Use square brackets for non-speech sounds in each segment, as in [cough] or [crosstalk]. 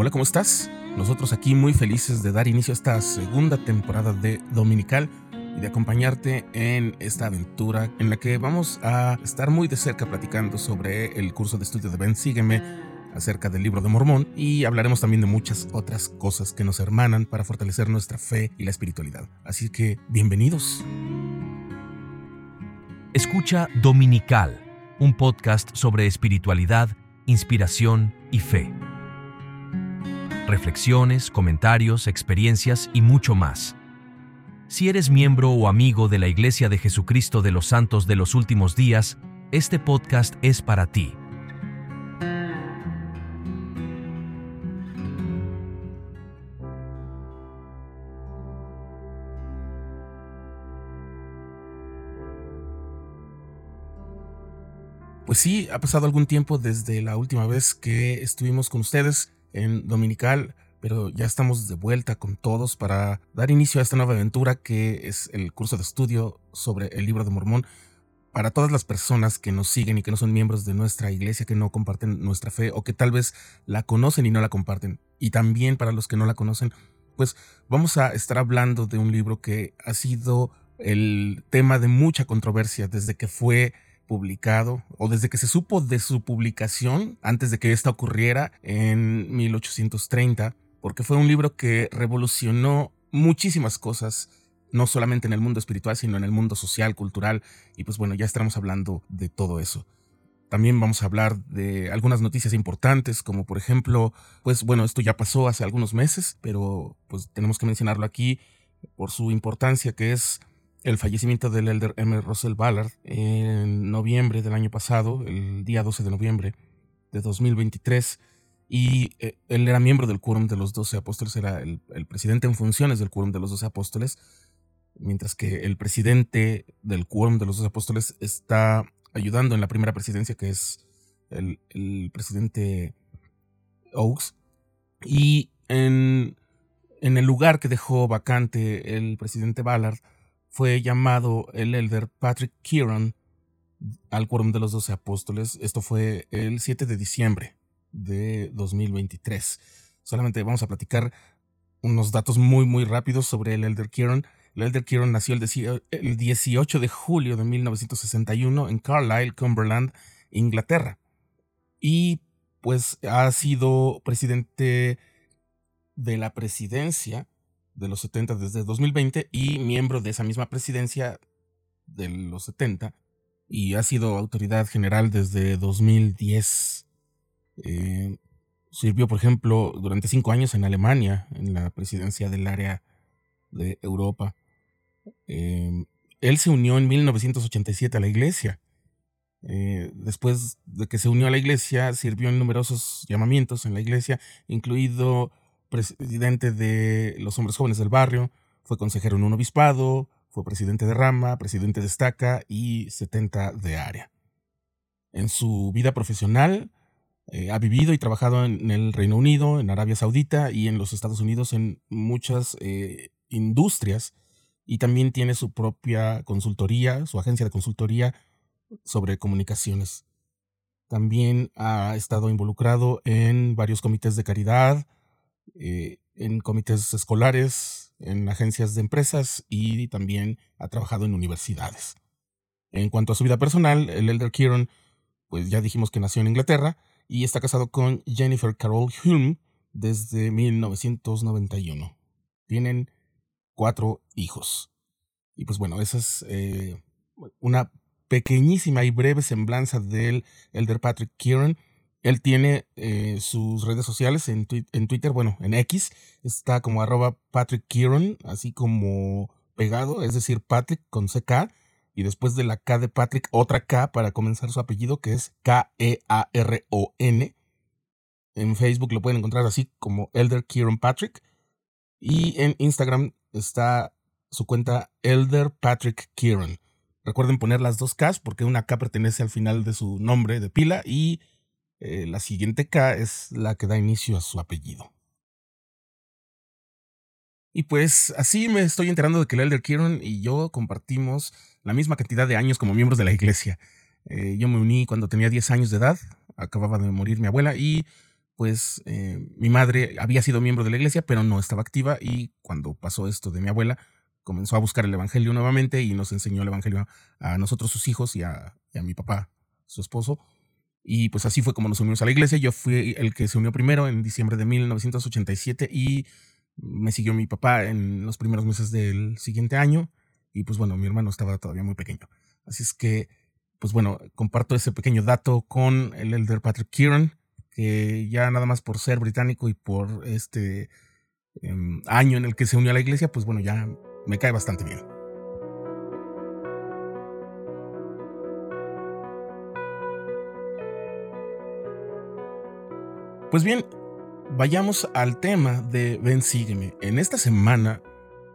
Hola, ¿cómo estás? Nosotros aquí muy felices de dar inicio a esta segunda temporada de Dominical y de acompañarte en esta aventura en la que vamos a estar muy de cerca platicando sobre el curso de estudio de Ben Sígueme acerca del libro de Mormón y hablaremos también de muchas otras cosas que nos hermanan para fortalecer nuestra fe y la espiritualidad. Así que bienvenidos. Escucha Dominical, un podcast sobre espiritualidad, inspiración y fe reflexiones, comentarios, experiencias y mucho más. Si eres miembro o amigo de la Iglesia de Jesucristo de los Santos de los Últimos Días, este podcast es para ti. Pues sí, ha pasado algún tiempo desde la última vez que estuvimos con ustedes en Dominical, pero ya estamos de vuelta con todos para dar inicio a esta nueva aventura que es el curso de estudio sobre el libro de Mormón. Para todas las personas que nos siguen y que no son miembros de nuestra iglesia, que no comparten nuestra fe o que tal vez la conocen y no la comparten, y también para los que no la conocen, pues vamos a estar hablando de un libro que ha sido el tema de mucha controversia desde que fue publicado o desde que se supo de su publicación antes de que esta ocurriera en 1830, porque fue un libro que revolucionó muchísimas cosas, no solamente en el mundo espiritual, sino en el mundo social, cultural, y pues bueno, ya estamos hablando de todo eso. También vamos a hablar de algunas noticias importantes, como por ejemplo, pues bueno, esto ya pasó hace algunos meses, pero pues tenemos que mencionarlo aquí por su importancia, que es el fallecimiento del elder M. Russell Ballard en noviembre del año pasado, el día 12 de noviembre de 2023. Y eh, él era miembro del quórum de los doce apóstoles, era el, presidente en funciones del quórum de los doce apóstoles, mientras que el presidente del quórum de los doce apóstoles está ayudando en la primera presidencia, que es el, el presidente Oaks. Y en, en el lugar que dejó vacante el presidente Ballard, fue llamado el elder Patrick Kieran al quórum de los doce apóstoles. Esto fue el 7 de diciembre de 2023. Solamente vamos a platicar unos datos muy, muy rápidos sobre el elder Kieran. El elder Kieran nació el 18 de julio de 1961 en Carlisle, Cumberland, Inglaterra. Y pues ha sido presidente de la presidencia de los 70 desde 2020 y miembro de esa misma presidencia de los 70 y ha sido autoridad general desde 2010. Eh, sirvió, por ejemplo, durante cinco años en Alemania, en la presidencia del área de Europa. Eh, él se unió en 1987 a la iglesia. Eh, después de que se unió a la iglesia, sirvió en numerosos llamamientos en la iglesia, incluido presidente de los hombres jóvenes del barrio, fue consejero en un obispado, fue presidente de rama, presidente de estaca y 70 de área. En su vida profesional eh, ha vivido y trabajado en el Reino Unido, en Arabia Saudita y en los Estados Unidos en muchas eh, industrias y también tiene su propia consultoría, su agencia de consultoría sobre comunicaciones. También ha estado involucrado en varios comités de caridad, eh, en comités escolares, en agencias de empresas y también ha trabajado en universidades. En cuanto a su vida personal, el Elder Kieran, pues ya dijimos que nació en Inglaterra y está casado con Jennifer Carol Hume desde 1991. Tienen cuatro hijos. Y pues bueno, esa es eh, una pequeñísima y breve semblanza del Elder Patrick Kieran él tiene eh, sus redes sociales en, Twitter, bueno, en X, está como arroba Patrick Kieran, así como pegado, es decir, Patrick con CK, y después de la K de Patrick, otra K para comenzar su apellido, que es K-E-A-R-O-N. En Facebook lo pueden encontrar así como Elder Kieran Patrick. Y en Instagram está su cuenta Elder Patrick Kieran. Recuerden poner las dos Ks porque una K pertenece al final de su nombre de pila y eh, la siguiente K es la que da inicio a su apellido. Y pues así me estoy enterando de que el Elder Kieran y yo compartimos la misma cantidad de años como miembros de la iglesia. Eh, yo me uní cuando tenía 10 años de edad, acababa de morir mi abuela y pues eh, mi madre había sido miembro de la iglesia, pero no estaba activa y cuando pasó esto de mi abuela, comenzó a buscar el Evangelio nuevamente y nos enseñó el Evangelio a nosotros sus hijos y a, mi papá, su esposo. Y pues así fue como nos unimos a la iglesia. Yo fui el que se unió primero en diciembre de 1987 y me siguió mi papá en los primeros meses del siguiente año. Y pues bueno, mi hermano estaba todavía muy pequeño. Así es que, pues bueno, comparto ese pequeño dato con el elder Patrick Kieran, que ya nada más por ser británico y por este em, año en el que se unió a la iglesia, pues bueno, ya me cae bastante bien. Pues bien, vayamos al tema de Ven Sígueme. En esta semana,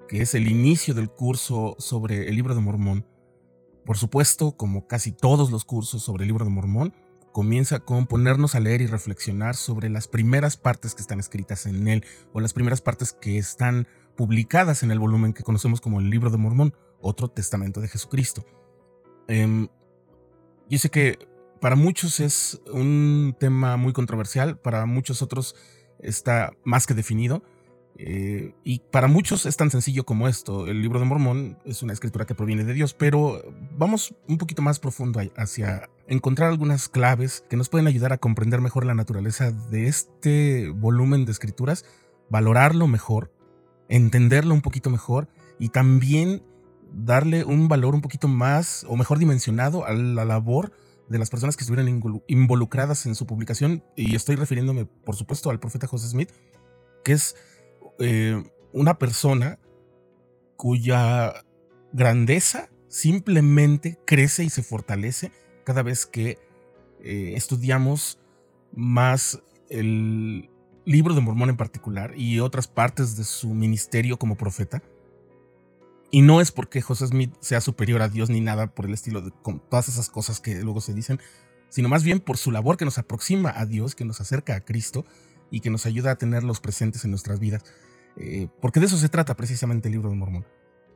que es el inicio del curso sobre el libro de Mormón, por supuesto, como casi todos los cursos sobre el libro de Mormón, comienza con ponernos a leer y reflexionar sobre las primeras partes que están escritas en él o las primeras partes que están publicadas en el volumen que conocemos como el Libro de Mormón, otro testamento de Jesucristo. Eh, yo sé que para muchos es un tema muy controversial, para muchos otros está más que definido. Eh, y para muchos es tan sencillo como esto. El libro de Mormón es una escritura que proviene de Dios, pero vamos un poquito más profundo hacia encontrar algunas claves que nos pueden ayudar a comprender mejor la naturaleza de este volumen de escrituras, valorarlo mejor, entenderlo un poquito mejor y también darle un valor un poquito más o mejor dimensionado a la labor de las personas que estuvieron involucradas en su publicación. Y estoy refiriéndome, por supuesto, al profeta José Smith, que es eh, una persona cuya grandeza simplemente crece y se fortalece cada vez que eh, estudiamos más el libro de Mormón en particular y otras partes de su ministerio como profeta. Y no es porque José Smith sea superior a Dios ni nada por el estilo de con todas esas cosas que luego se dicen, sino más bien por su labor que nos aproxima a Dios, que nos acerca a Cristo y que nos ayuda a tenerlos presentes en nuestras vidas. Eh, porque de eso se trata precisamente el libro de Mormón.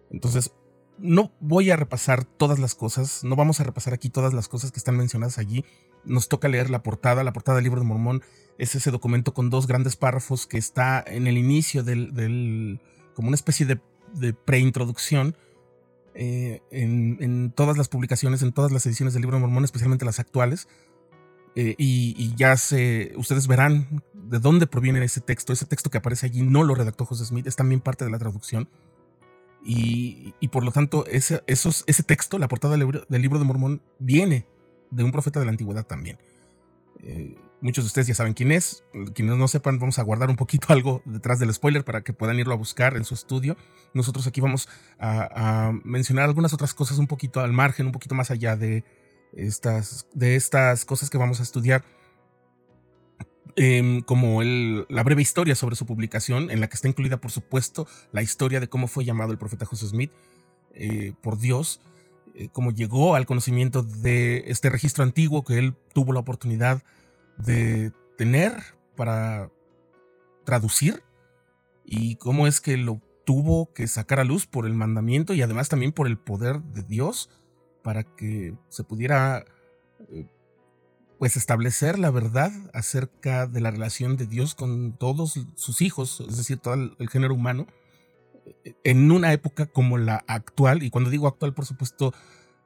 Entonces, no voy a repasar todas las cosas, no vamos a repasar aquí todas las cosas que están mencionadas allí. Nos toca leer la portada. La portada del libro de Mormón es ese documento con dos grandes párrafos que está en el inicio del, como una especie de, de preintroducción eh, en, todas las publicaciones, en todas las ediciones del libro de Mormón, especialmente las actuales. Eh, y, ya se, ustedes verán de dónde proviene ese texto. Ese texto que aparece allí no lo redactó José Smith, es también parte de la traducción. Y, por lo tanto, ese, esos, ese texto, la portada del libro, del libro, de Mormón, viene de un profeta de la antigüedad también. Eh, muchos de ustedes ya saben quién es. Quienes no sepan, vamos a guardar un poquito [laughs] algo detrás del spoiler para que puedan irlo a buscar en su estudio. Nosotros aquí vamos a mencionar algunas otras cosas un poquito al margen, un poquito más allá de, estas, de estas cosas que vamos a estudiar, em, como el, la breve historia sobre su publicación, en la que está incluida, por supuesto, la historia de cómo fue llamado el profeta José Smith eh, por Dios, eh, cómo llegó al conocimiento de este registro antiguo que él tuvo la oportunidad de tener para traducir y cómo es que lo tuvo que sacar a luz por el mandamiento y además también por el poder de Dios para que se pudiera eh, pues establecer la verdad acerca de la relación de Dios con todos sus hijos, es decir, todo el, género humano, eh, en una época como la actual, y cuando digo actual, por supuesto,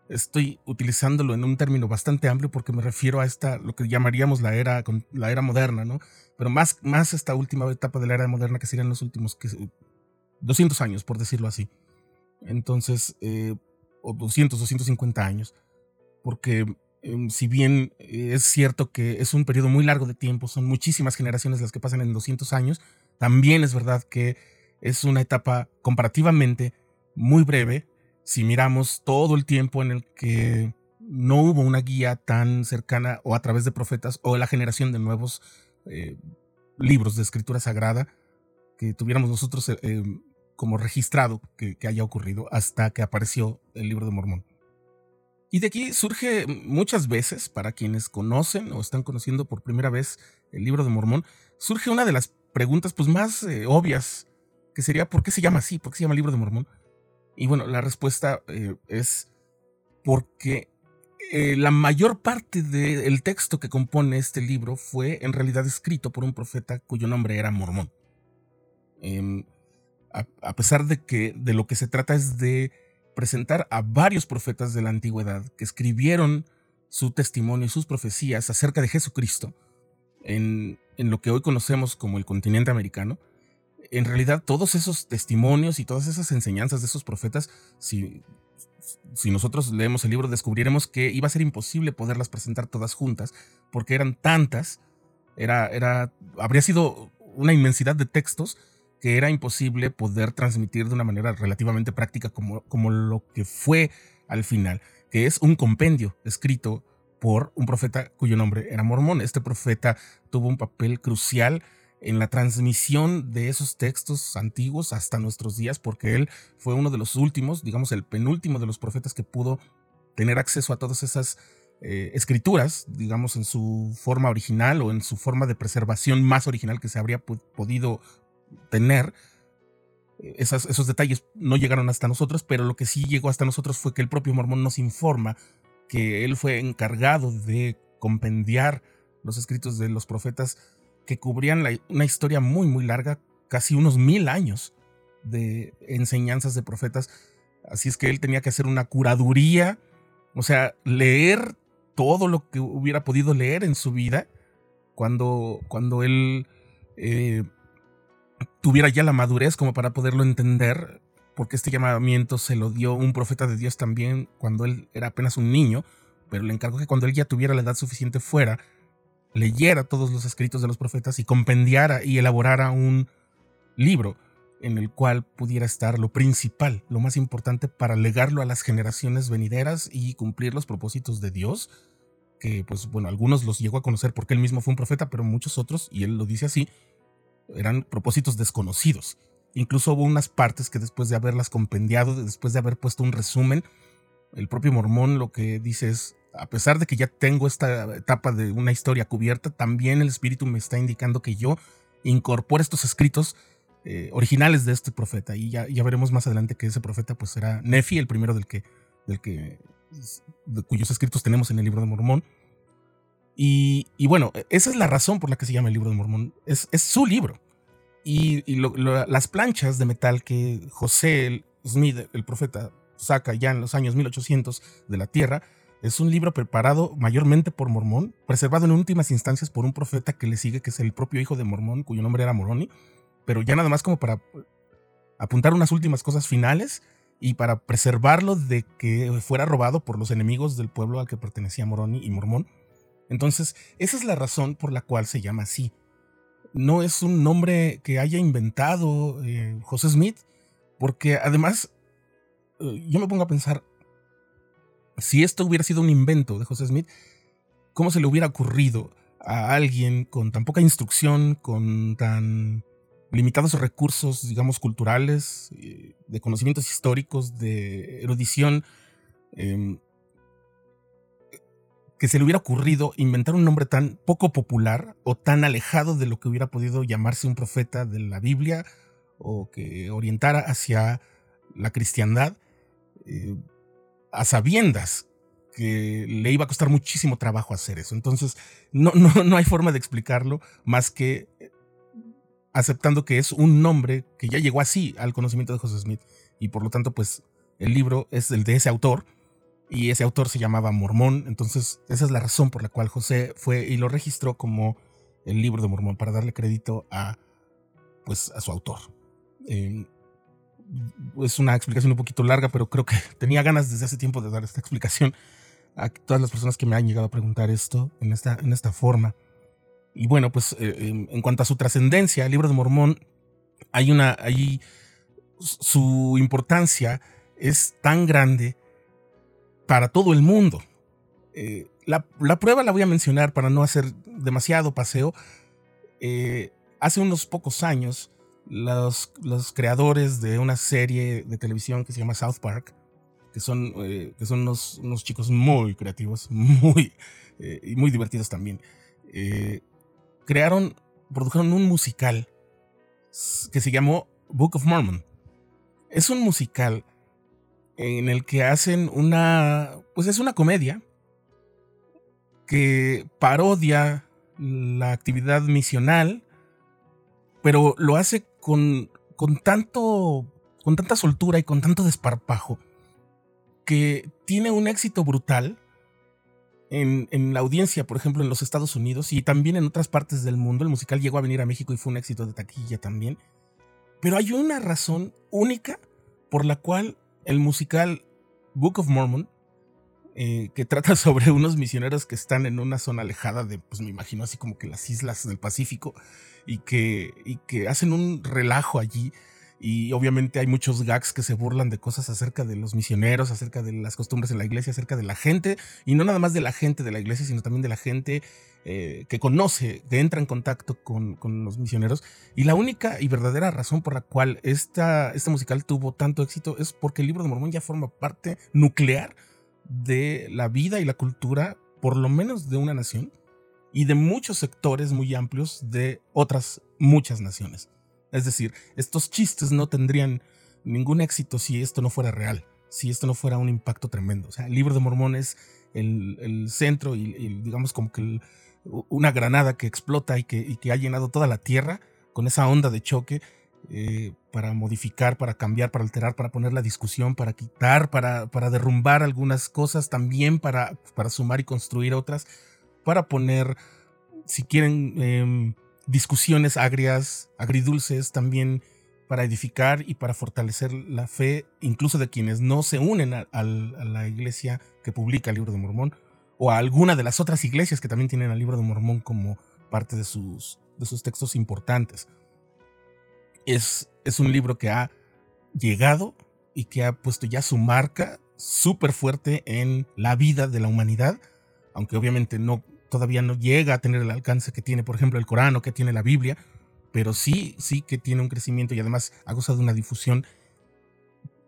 estoy utilizándolo en un término bastante amplio porque me refiero a esta, lo que llamaríamos la era, la era moderna, ¿no? Pero más, más esta última etapa de la era moderna que serían los últimos 200 años, por decirlo así. Entonces, eh, o 200 o 150 años, porque em, si bien es cierto que es un periodo muy largo de tiempo, son muchísimas generaciones las que pasan en 200 años, también es verdad que es una etapa comparativamente muy breve si miramos todo el tiempo en el que no hubo una guía tan cercana o a través de profetas o la generación de nuevos eh, libros de escritura sagrada que tuviéramos nosotros eh, em, como registrado que, haya ocurrido hasta que apareció el libro de Mormón. Y de aquí surge muchas veces, para quienes conocen o están conociendo por primera vez el libro de Mormón, surge una de las preguntas pues, más eh, obvias, que sería ¿por qué se llama así? ¿Por qué se llama libro de Mormón? Y bueno, la respuesta eh, es porque eh, la mayor parte del texto que compone este libro fue en realidad escrito por un profeta cuyo nombre era Mormón. Em, a, pesar de que de lo que se trata es de presentar a varios profetas de la antigüedad que escribieron su testimonio y sus profecías acerca de Jesucristo en, en lo que hoy conocemos como el continente americano, en realidad todos esos testimonios y todas esas enseñanzas de esos profetas, si si nosotros leemos el libro, descubriremos que iba a ser imposible poderlas presentar todas juntas, porque eran tantas, era, era, habría sido una inmensidad de textos que era imposible poder transmitir de una manera relativamente práctica como, como lo que fue al final, que es un compendio escrito por un profeta cuyo nombre era Mormón. Este profeta tuvo un papel crucial en la transmisión de esos textos antiguos hasta nuestros días, porque él fue uno de los últimos, digamos el penúltimo de los profetas que pudo tener acceso a todas esas eh, escrituras, digamos en su forma original o en su forma de preservación más original que se habría podido tener. esos detalles no llegaron hasta nosotros, pero lo que sí llegó hasta nosotros fue que el propio Mormón nos informa que él fue encargado de compendiar los escritos de los profetas que cubrían una historia muy, muy larga, casi unos mil años de enseñanzas de profetas. Así es que él tenía que hacer una curaduría, o sea, leer todo lo que hubiera podido leer en su vida cuando, cuando él eh, tuviera ya la madurez como para poderlo entender, porque este llamamiento se lo dio un profeta de Dios también cuando él era apenas un niño, pero le encargó que cuando él ya tuviera la edad suficiente fuera leyera todos los escritos de los profetas y compendiara y elaborara un libro en el cual pudiera estar lo principal, lo más importante para legarlo a las generaciones venideras y cumplir los propósitos de Dios, que pues bueno, algunos los llegó a conocer porque él mismo fue un profeta, pero muchos otros, y él lo dice así, eran propósitos desconocidos. Incluso hubo unas partes que después de haberlas compendiado, después de haber puesto un resumen, el propio mormón lo que dice es, a pesar de que ya tengo esta etapa de una historia cubierta, también el espíritu me está indicando que yo incorpore estos escritos eh, originales de este profeta. Y ya, ya, veremos más adelante que ese profeta pues será Nefi, el primero del que, del que, de cuyos escritos tenemos en el libro de Mormón. Y, bueno, esa es la razón por la que se llama el libro de Mormón. Es, es su libro. Y, las planchas de metal que José Smith, el profeta, saca ya en los años 1800 de la tierra, es un libro preparado mayormente por Mormón, preservado en últimas instancias por un profeta que le sigue, que es el propio hijo de Mormón, cuyo nombre era Moroni, pero ya nada más como para apuntar unas últimas cosas finales y para preservarlo de que fuera robado por los enemigos del pueblo al que pertenecía Moroni y Mormón. Entonces, esa es la razón por la cual se llama así. No es un nombre que haya inventado eh, José Smith, porque además, eh, yo me pongo a pensar, si esto hubiera sido un invento de José Smith, ¿cómo se le hubiera ocurrido a alguien con tan poca instrucción, con tan limitados recursos, digamos, culturales, eh, de conocimientos históricos, de erudición, em, que se le hubiera ocurrido inventar un nombre tan poco popular o tan alejado de lo que hubiera podido llamarse un profeta de la Biblia o que orientara hacia la cristiandad. Eh, a sabiendas que le iba a costar muchísimo trabajo hacer eso. Entonces, no, no, [laughs] no hay forma de explicarlo más que aceptando que es un nombre que ya llegó así al conocimiento de José Smith. Y por lo tanto, pues el libro es el de ese autor. Y ese autor se llamaba Mormón. Entonces, esa es la razón por la cual José fue y lo registró como el libro de Mormón, para darle crédito a, pues, a su autor. Eh, es una explicación un poquito larga, pero creo que [laughs] tenía ganas desde hace tiempo de dar esta explicación a todas las personas que me han llegado a preguntar esto en esta, en esta forma. Y bueno, pues eh, en cuanto a su trascendencia, el libro de Mormón, hay una, hay, su importancia es tan grande para todo el mundo. Eh, la, la, prueba la voy a mencionar para no hacer demasiado paseo. Eh, hace unos pocos años, los, los, creadores de una serie de televisión que se llama South Park, que son, eh, que son unos, unos, chicos muy creativos, [laughs] muy, eh, y muy divertidos también, eh, crearon, produjeron un musical que se llamó Book of Mormon. Es un musical en el que hacen una, pues es una comedia que parodia la actividad misional, pero lo hace con, con tanto, con tanta soltura y con tanto desparpajo que tiene un éxito brutal en, en, la audiencia, por ejemplo, en los Estados Unidos y también en otras partes del mundo. El musical llegó a venir a México y fue un éxito de taquilla también. Pero hay una razón única por la cual el musical Book of Mormon, eh, que trata [laughs] sobre unos misioneros que están en una zona alejada de, pues me imagino así como que las islas del Pacífico, y que, y que hacen un relajo allí y obviamente hay muchos gags que se burlan de cosas acerca de los misioneros, acerca de las costumbres en la iglesia, acerca de la gente, y no nada más de la gente de la iglesia, sino también de la gente eh, que conoce, que entra en contacto con, los misioneros. Y la única y verdadera razón por la cual esta, este musical tuvo tanto éxito es porque el libro de Mormón ya forma parte nuclear de la vida y la cultura, por lo menos de una nación, y de muchos sectores muy amplios de otras muchas naciones. Es decir, estos chistes no tendrían ningún éxito si esto no fuera real, si esto no fuera un impacto tremendo. O sea, el libro de Mormón es el, centro y, digamos como que una granada que explota y que, ha llenado toda la tierra con esa onda de choque eh, para modificar, para cambiar, para alterar, para poner la discusión, para quitar, para, para derrumbar algunas cosas, también para, para sumar y construir otras, para poner, si quieren, em, discusiones agrias, agridulces también para edificar y para fortalecer la fe, incluso de quienes no se unen a, la iglesia que publica el libro de Mormón, o a alguna de las otras iglesias que también tienen al libro de Mormón como parte de sus, de sus textos importantes. Es, es un libro que ha llegado y que ha puesto ya su marca súper fuerte en la vida de la humanidad, aunque obviamente no, todavía no llega a tener el alcance que tiene, por ejemplo, el Corán o que tiene la Biblia, pero sí, sí que tiene un crecimiento y además ha gozado de una difusión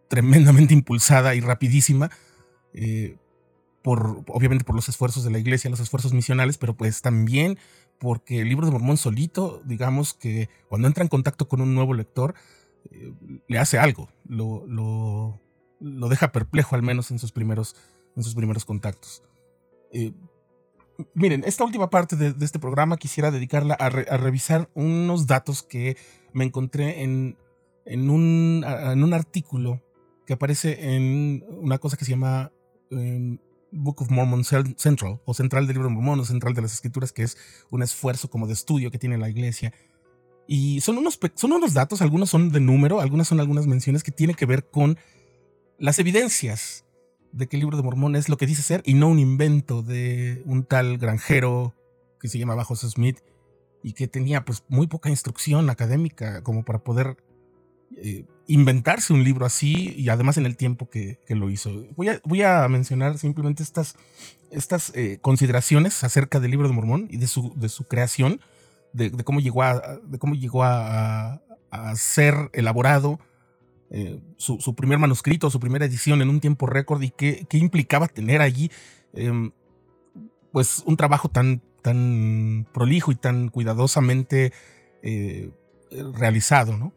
tremendamente impulsada y rapidísima, eh, por, obviamente por los esfuerzos de la iglesia, los esfuerzos misionales, pero pues también porque el libro de Mormón solito, digamos que cuando entra en contacto con un nuevo lector, eh, le hace algo, lo, lo, lo, deja perplejo al menos en sus primeros, en sus primeros contactos. Eh, miren, esta última parte de, este programa quisiera dedicarla a, revisar unos datos que me encontré en, un, en un artículo que aparece en una cosa que se llama em, Book of Mormon Central, o Central del Libro de Mormón, o Central de las Escrituras, que es un esfuerzo como de estudio que tiene la iglesia. Y son unos, son unos datos, algunos son de número, algunas son algunas menciones que tienen que ver con las evidencias de que el libro de Mormón es lo que dice ser y no un invento de un tal granjero que se llamaba José Smith y que tenía pues muy poca instrucción académica como para poder eh, inventarse un libro así y además en el tiempo que, lo hizo. Voy a, voy a, mencionar simplemente estas, estas eh, consideraciones acerca del libro de Mormón y de su, de su creación, de, cómo llegó, a, cómo llegó a, a ser elaborado, eh, su, primer manuscrito, su primera edición en un tiempo récord y qué, implicaba tener allí em, pues un trabajo tan, tan prolijo y tan cuidadosamente realizado. ¿no?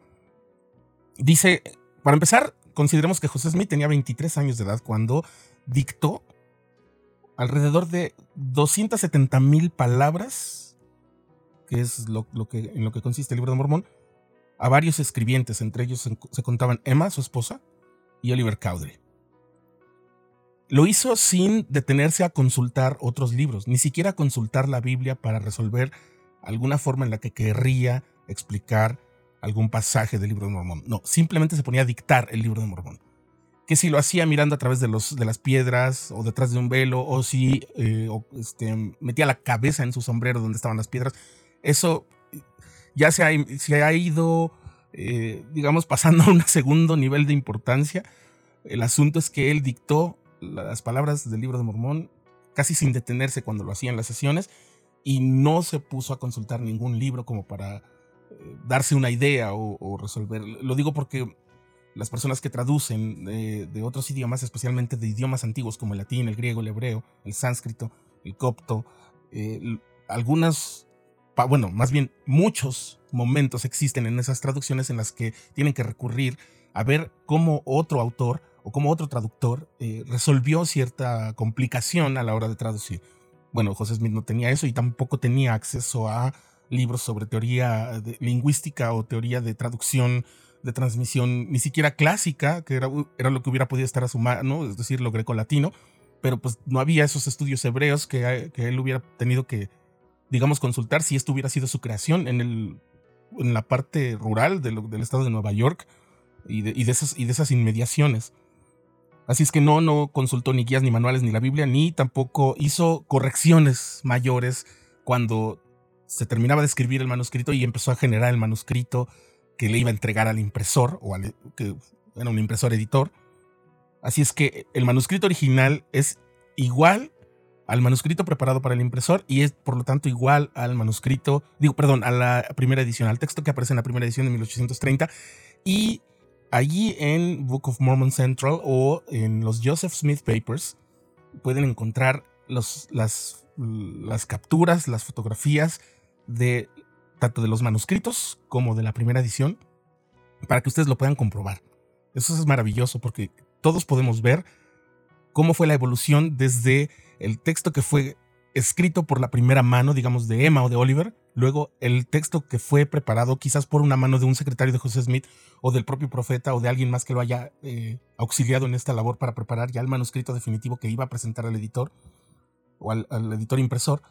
Dice, para empezar, consideremos que José Smith tenía 23 años de edad cuando dictó alrededor de 270 mil palabras, que es lo, que, en lo que consiste el libro de Mormón, a varios escribientes, entre ellos se, contaban Emma, su esposa, y Oliver Cowdery. Lo hizo sin detenerse a consultar otros libros, ni siquiera consultar la Biblia para resolver alguna forma en la que querría explicar algún pasaje del libro de Mormón. No, simplemente se ponía a dictar el libro de Mormón. Que si lo hacía mirando a través de, los, de las piedras o detrás de un velo, o si eh, este, metía la cabeza en su sombrero donde estaban las piedras, eso ya se ha, se ido, eh, digamos, pasando a un segundo nivel de importancia. El asunto es que él dictó las palabras del libro de Mormón casi sin detenerse cuando lo hacía en las sesiones y no se puso a consultar ningún libro como para darse una idea o, resolver. Lo digo porque las personas que traducen de, otros idiomas, especialmente de idiomas antiguos como el latín, el griego, el hebreo, el sánscrito, el copto, eh, algunas bueno, más bien muchos momentos existen en esas traducciones en las que tienen que recurrir a ver cómo otro autor o cómo otro traductor eh, resolvió cierta complicación a la hora de traducir. bueno, José Smith no tenía eso y tampoco tenía acceso a libros sobre teoría lingüística o teoría de traducción, de transmisión, ni siquiera clásica, que era, era lo que hubiera podido estar a su mano, es decir, lo greco-latino, pero pues no había esos estudios hebreos que, que, él hubiera tenido que, digamos, consultar si esto hubiera sido su creación en, el, en la parte rural del estado de Nueva York y de, y de, esas, y de esas inmediaciones. Así es que no, no consultó ni guías, ni manuales, ni la Biblia, ni tampoco hizo correcciones mayores cuando se terminaba de escribir el manuscrito y empezó a generar el manuscrito que le iba a entregar al impresor, o al, que era un impresor editor. Así es que el manuscrito original es igual al manuscrito preparado para el impresor y es por lo tanto igual al manuscrito, digo, perdón, a la primera edición, al texto que aparece en la primera edición de 1830 y allí en Book of Mormon Central o en los Joseph Smith Papers pueden encontrar los, las, las capturas, las fotografías de tanto de los manuscritos como de la primera edición para que ustedes lo puedan comprobar. Eso es maravilloso porque todos podemos ver cómo fue la evolución desde el texto que fue escrito por la primera mano, digamos, de Emma o de Oliver, luego el texto que fue preparado quizás por una mano de un secretario de José Smith o del propio profeta o de alguien más que lo haya eh, auxiliado en esta labor para preparar ya el manuscrito definitivo que iba a presentar al editor o al editor impresor,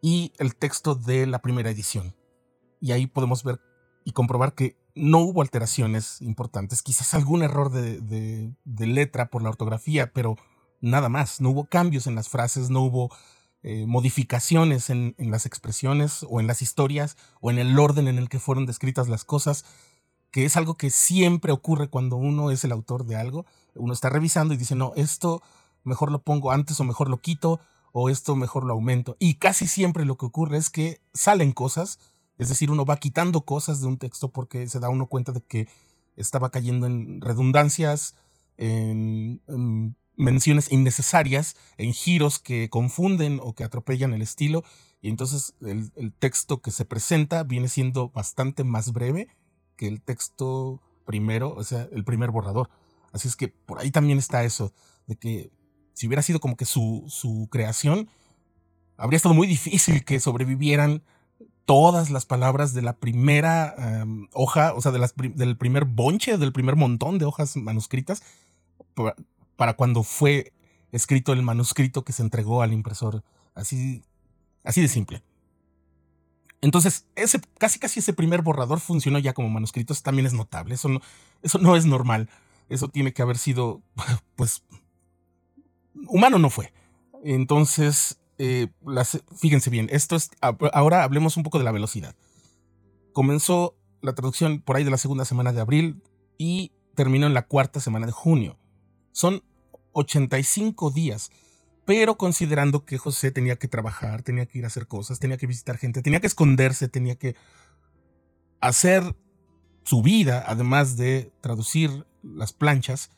y el texto de la primera edición. Y ahí podemos ver y comprobar que no hubo alteraciones importantes, quizás algún error de, letra por la ortografía, pero nada más, no hubo cambios en las frases, no hubo eh, modificaciones en, en, las expresiones o en las historias o en el orden en el que fueron descritas las cosas, que es algo que siempre ocurre cuando uno es el autor de algo, uno está revisando y dice, no, esto mejor lo pongo antes o mejor lo quito o esto mejor lo aumento. Y casi siempre lo que ocurre es que salen cosas, es decir, uno va quitando cosas de un texto porque se da uno cuenta de que estaba cayendo en redundancias, en, menciones innecesarias, en giros que confunden o que atropellan el estilo. Y entonces el, el texto que se presenta viene siendo bastante más breve que el texto primero, o sea, el primer borrador. Así es que por ahí también está eso, de que si hubiera sido como que su, su creación, habría estado muy difícil que sobrevivieran todas las palabras de la primera em, hoja, o sea, de las, del primer bonche, del primer montón de hojas manuscritas, para, cuando fue escrito el manuscrito que se entregó al impresor. Así, así de simple. Entonces, ese, casi casi ese primer borrador funcionó ya como manuscrito. Eso también es notable. Eso no, eso no es normal. Eso tiene que haber sido, [laughs] pues, humano no fue. Entonces, eh, fíjense bien, esto es, ahora hablemos un poco de la velocidad. Comenzó la traducción por ahí de la segunda semana de abril y terminó en la cuarta semana de junio. Son 85 días, pero considerando que José tenía que trabajar, tenía que ir a hacer cosas, tenía que visitar gente, tenía que esconderse, tenía que hacer su vida, además de traducir las planchas,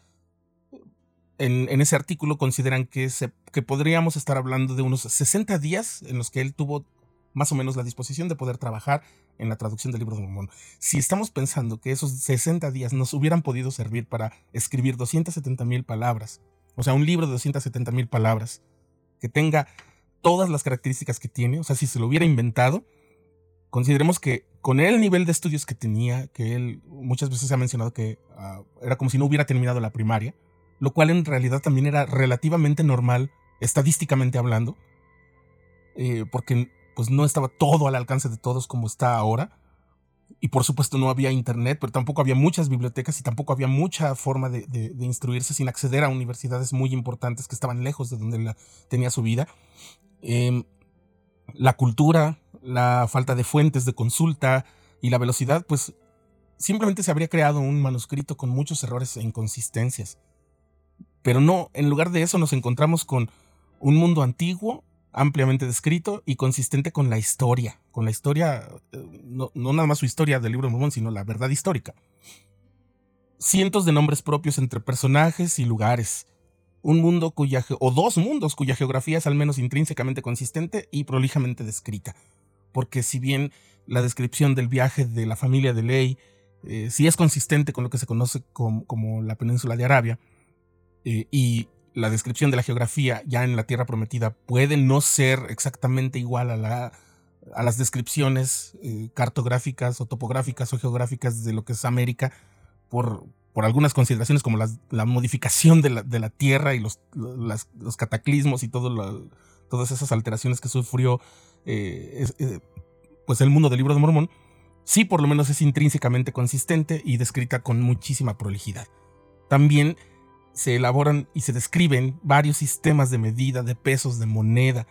en, ese artículo consideran que, se, que podríamos estar hablando de unos 60 días en los que él tuvo más o menos la disposición de poder trabajar en la traducción del libro de Mormón. Si estamos pensando que esos 60 días nos hubieran podido servir para escribir 270 mil palabras, o sea, un libro de 270 mil palabras, que tenga todas las características que tiene, o sea, si se lo hubiera inventado, consideremos que con el nivel de estudios que tenía, que él muchas veces se ha mencionado que ah, era como si no hubiera terminado la primaria, lo cual en realidad también era relativamente normal, estadísticamente hablando, eh, porque pues no estaba todo al alcance de todos como está ahora. Y por supuesto no había internet, pero tampoco había muchas bibliotecas y tampoco había mucha forma de, instruirse sin acceder a universidades muy importantes que estaban lejos de donde tenía su vida. Em, la cultura, la falta de fuentes de consulta y la velocidad, pues simplemente se habría creado un manuscrito con muchos errores e inconsistencias. Pero no, en lugar de eso nos encontramos con un mundo antiguo, ampliamente descrito y consistente con la historia, con la historia, eh, no, nada más su historia del libro de sino la verdad histórica. Cientos de nombres propios entre personajes y lugares. Un mundo cuya, o dos mundos cuya geografía es al menos intrínsecamente consistente y prolijamente descrita. Porque si bien la descripción del viaje de la familia de Ley eh, sí es consistente con lo que se conoce como la península de Arabia, eh, y la descripción de la geografía ya en la Tierra Prometida puede no ser exactamente igual a, la, a las descripciones eh, cartográficas o topográficas o geográficas de lo que es América por, por algunas consideraciones como la modificación de la, de la, Tierra y los, los cataclismos y todas esas alteraciones que sufrió eh, pues el mundo del libro de Mormón, sí por lo menos es intrínsecamente consistente y descrita con muchísima prolijidad. También se elaboran y se describen varios sistemas de medida, de pesos, de moneda.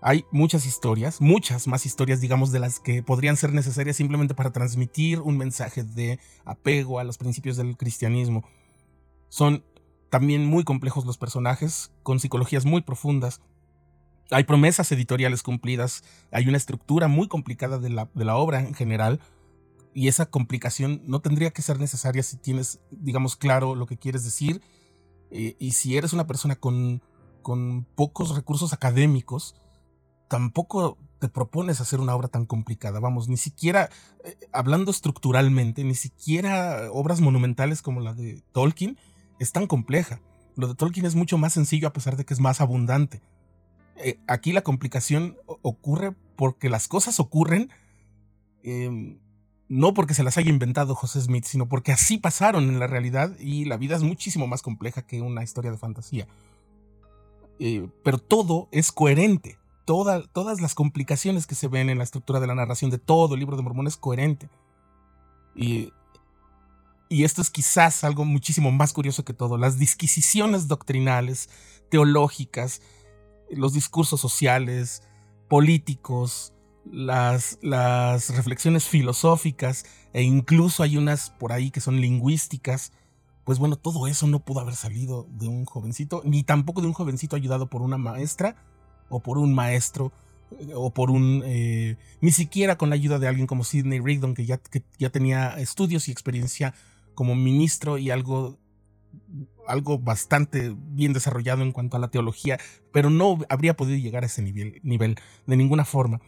Hay muchas historias, muchas más historias, digamos, de las que podrían ser necesarias simplemente para transmitir un mensaje de apego a los principios del cristianismo. Son también muy complejos los personajes, con psicologías muy profundas. Hay promesas editoriales cumplidas, hay una estructura muy complicada de la, de la obra en general, y esa complicación no tendría que ser necesaria si tienes, digamos, claro lo que quieres decir eh, y si eres una persona con, con pocos recursos académicos, tampoco te propones hacer una obra tan complicada. Vamos, ni siquiera, eh, hablando estructuralmente, ni siquiera obras monumentales como la de Tolkien es tan compleja. Lo de Tolkien es mucho más sencillo a pesar de que es más abundante. Eh, aquí la complicación ocurre porque las cosas ocurren em, no porque se las haya inventado José Smith, sino porque así pasaron en la realidad y la vida es muchísimo más compleja que una historia de fantasía. Eh, pero todo es coherente. todas las complicaciones que se ven en la estructura de la narración de todo el libro de Mormón es coherente. Y, y esto es quizás algo muchísimo más curioso que todo. Las disquisiciones doctrinales, teológicas, los discursos sociales, políticos, las, las reflexiones filosóficas e incluso hay unas por ahí que son lingüísticas, pues bueno, todo eso no pudo haber salido de un jovencito, ni tampoco de un jovencito ayudado por una maestra o por un maestro eh, o por un, eh, ni siquiera con la ayuda de alguien como Sidney Rigdon, que ya, que ya tenía estudios y experiencia como ministro y algo, algo bastante bien desarrollado en cuanto a la teología, pero no habría podido llegar a ese nivel, nivel de ninguna forma.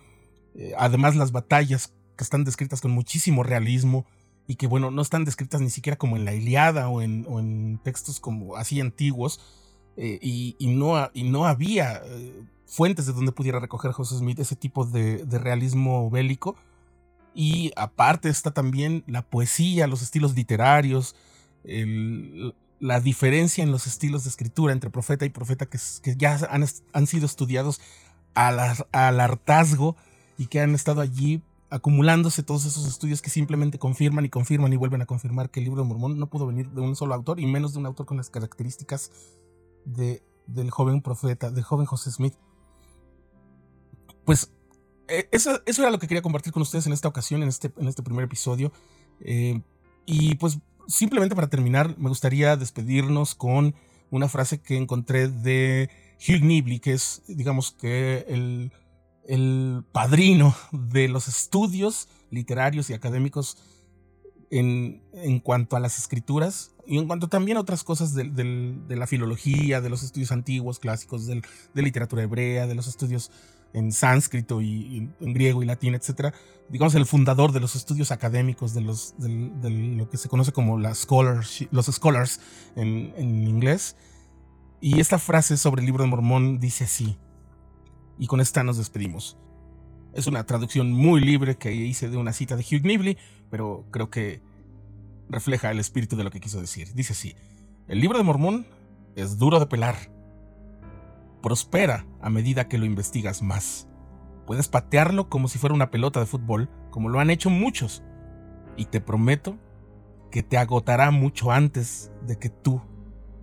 Eh, además, las batallas que están descritas con muchísimo realismo y que, bueno, no están descritas ni siquiera como en la Iliada o en, textos como así antiguos. Eh, y, no, y no había eh, fuentes de donde pudiera recoger José Smith ese tipo de, realismo bélico. Y aparte está también la poesía, los estilos literarios, la diferencia en los estilos de escritura entre profeta y profeta que, ya han, sido estudiados al, al hartazgo y que han estado allí acumulándose todos esos estudios que simplemente confirman y confirman y vuelven a confirmar que el libro de Mormón no pudo venir de un solo autor y menos de un autor con las características de, del joven profeta, del joven José Smith. Pues e, eso, eso, era lo que quería compartir con ustedes en esta ocasión, en este, en este primer episodio. Eh, y pues simplemente para terminar, me gustaría despedirnos con una frase que encontré de Hugh Nibley, que es, digamos que el el padrino de los estudios literarios y académicos en, en, cuanto a las escrituras y en cuanto también a otras cosas de, la filología, de los estudios antiguos, clásicos, de literatura hebrea, de los estudios en sánscrito y, en griego y latín, etc. Digamos, el fundador de los estudios académicos, de, los, de, lo que se conoce como los scholars en, en inglés. Y esta frase sobre el libro de Mormón dice así, y con esta nos despedimos. Es una traducción muy libre que hice de una cita de Hugh Nibley, pero creo que refleja el espíritu de lo que quiso decir. Dice así, el libro de Mormón es duro de pelar. Prospera a medida que lo investigas más. Puedes patearlo como si fuera una pelota de fútbol, como lo han hecho muchos. Y te prometo que te agotará mucho antes de que tú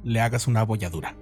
le hagas una abolladura.